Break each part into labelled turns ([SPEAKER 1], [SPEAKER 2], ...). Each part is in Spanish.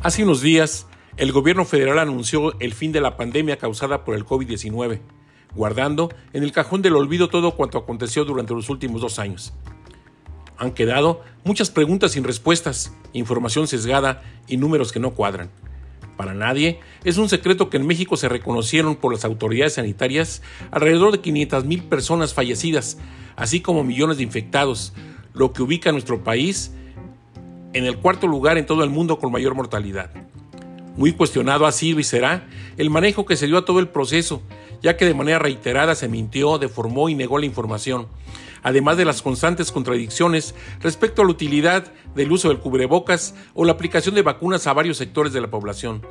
[SPEAKER 1] Hace unos días, el gobierno federal anunció el fin de la pandemia causada por el COVID-19, guardando en el cajón del olvido todo cuanto aconteció durante los últimos dos años. Han quedado muchas preguntas sin respuestas, información sesgada y números que no cuadran. Para nadie es un secreto que en México se reconocieron por las autoridades sanitarias alrededor de 500.000 personas fallecidas, así como millones de infectados, lo que ubica a nuestro país en el cuarto lugar en todo el mundo con mayor mortalidad. Muy cuestionado ha sido y será el manejo que se dio a todo el proceso, ya que de manera reiterada se mintió, deformó y negó la información, además de las constantes contradicciones respecto a la utilidad del uso del cubrebocas o la aplicación de vacunas a varios sectores de la población.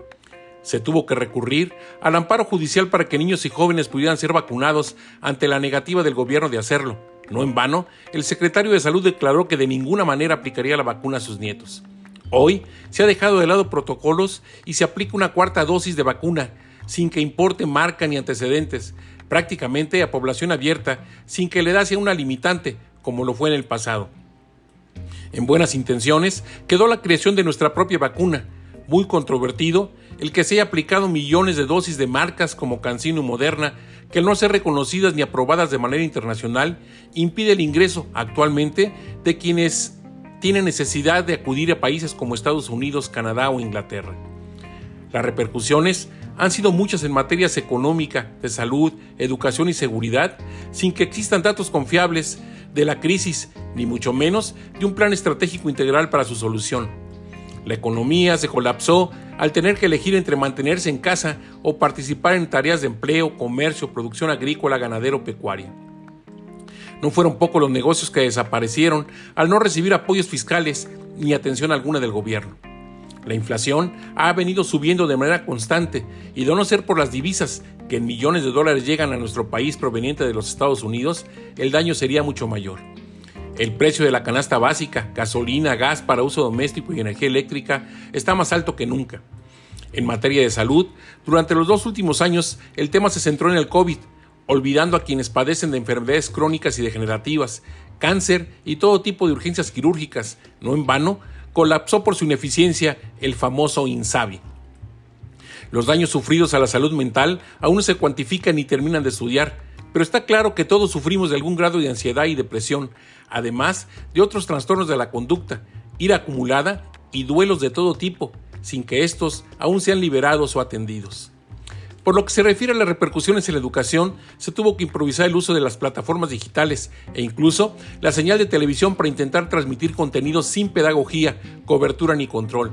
[SPEAKER 1] Se tuvo que recurrir al amparo judicial para que niños y jóvenes pudieran ser vacunados ante la negativa del gobierno de hacerlo. No en vano, el secretario de Salud declaró que de ninguna manera aplicaría la vacuna a sus nietos. Hoy se ha dejado de lado protocolos y se aplica una cuarta dosis de vacuna, sin que importe marca ni antecedentes, prácticamente a población abierta, sin que le da sea una limitante, como lo fue en el pasado. En buenas intenciones quedó la creación de nuestra propia vacuna, muy controvertido el que se haya aplicado millones de dosis de marcas como Cancino Moderna, que al no ser reconocidas ni aprobadas de manera internacional, impide el ingreso actualmente de quienes tienen necesidad de acudir a países como Estados Unidos, Canadá o Inglaterra. Las repercusiones han sido muchas en materias económica, de salud, educación y seguridad, sin que existan datos confiables de la crisis, ni mucho menos de un plan estratégico integral para su solución. La economía se colapsó al tener que elegir entre mantenerse en casa o participar en tareas de empleo, comercio, producción agrícola, ganadero, pecuaria. No fueron pocos los negocios que desaparecieron al no recibir apoyos fiscales ni atención alguna del gobierno. La inflación ha venido subiendo de manera constante y de no ser por las divisas que en millones de dólares llegan a nuestro país proveniente de los Estados Unidos, el daño sería mucho mayor. El precio de la canasta básica, gasolina, gas para uso doméstico y energía eléctrica está más alto que nunca. En materia de salud, durante los dos últimos años el tema se centró en el COVID, olvidando a quienes padecen de enfermedades crónicas y degenerativas, cáncer y todo tipo de urgencias quirúrgicas. No en vano, colapsó por su ineficiencia el famoso INSABI. Los daños sufridos a la salud mental aún no se cuantifican ni terminan de estudiar, pero está claro que todos sufrimos de algún grado de ansiedad y depresión, además de otros trastornos de la conducta, ira acumulada y duelos de todo tipo, sin que estos aún sean liberados o atendidos. Por lo que se refiere a las repercusiones en la educación, se tuvo que improvisar el uso de las plataformas digitales e incluso la señal de televisión para intentar transmitir contenidos sin pedagogía, cobertura ni control.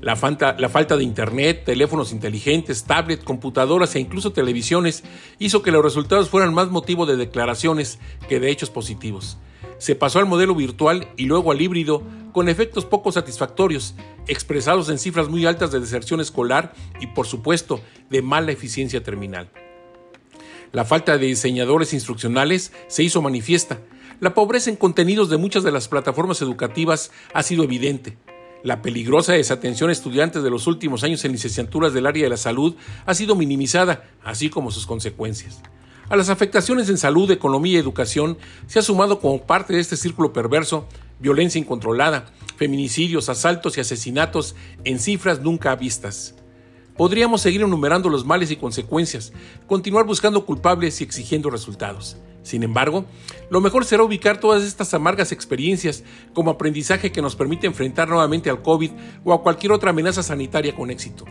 [SPEAKER 1] La falta, la falta, de internet, teléfonos inteligentes, tablets, computadoras e incluso televisiones hizo que los resultados fueran más motivo de declaraciones que de hechos positivos se pasó al modelo virtual y luego al híbrido, con efectos poco satisfactorios, expresados en cifras muy altas de deserción escolar y, por supuesto, de mala eficiencia terminal. La falta de diseñadores instruccionales se hizo manifiesta. La pobreza en contenidos de muchas de las plataformas educativas ha sido evidente. La peligrosa desatención a estudiantes de los últimos años en licenciaturas del área de la salud ha sido minimizada, así como sus consecuencias. A las afectaciones en salud, economía y educación se ha sumado como parte de este círculo perverso violencia incontrolada, feminicidios, asaltos y asesinatos en cifras nunca vistas. Podríamos seguir enumerando los males y consecuencias, continuar buscando culpables y exigiendo resultados. Sin embargo, lo mejor será ubicar todas estas amargas experiencias como aprendizaje que nos permite enfrentar nuevamente al COVID o a cualquier otra amenaza sanitaria con éxito.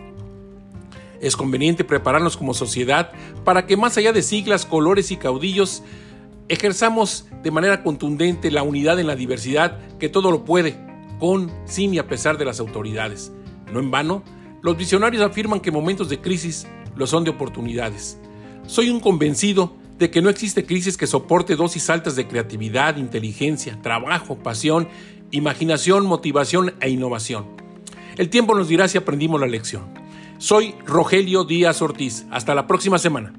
[SPEAKER 1] Es conveniente prepararnos como sociedad para que más allá de siglas, colores y caudillos, ejerzamos de manera contundente la unidad en la diversidad que todo lo puede, con, sin y a pesar de las autoridades. No en vano, los visionarios afirman que momentos de crisis lo son de oportunidades. Soy un convencido de que no existe crisis que soporte dosis altas de creatividad, inteligencia, trabajo, pasión, imaginación, motivación e innovación. El tiempo nos dirá si aprendimos la lección. Soy Rogelio Díaz Ortiz. Hasta la próxima semana.